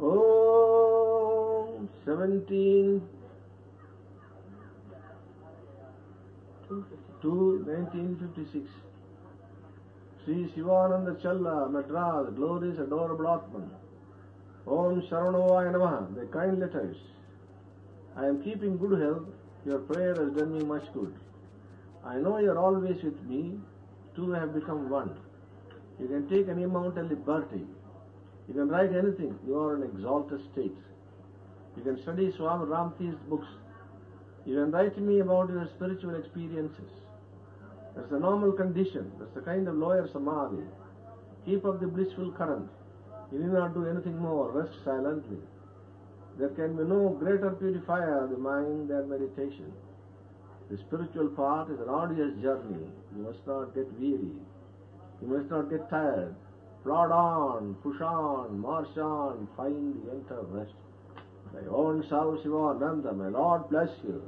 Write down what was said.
Oh, 17 to 1956. Sri Shivananda Challa, Madras, Glorious Adorable Atman. Om Sharanavaya Namaha, the kind letters. I am keeping good health. Your prayer has done me much good. I know you are always with me. Two have become one. You can take any amount and liberty. You can write anything. You are in exalted state. You can study Swami Ramtir's books. You can write to me about your spiritual experiences. That's the normal condition. That's the kind of laya samadhi. Keep up the blissful current. You need not do anything more. Rest silently. There can be no greater purifier of the mind than meditation. The spiritual path is an arduous journey. You must not get weary. You must not get tired. Plod on, push on, march on, find the enter rest. Thy own self Shivananda, my Lord bless you.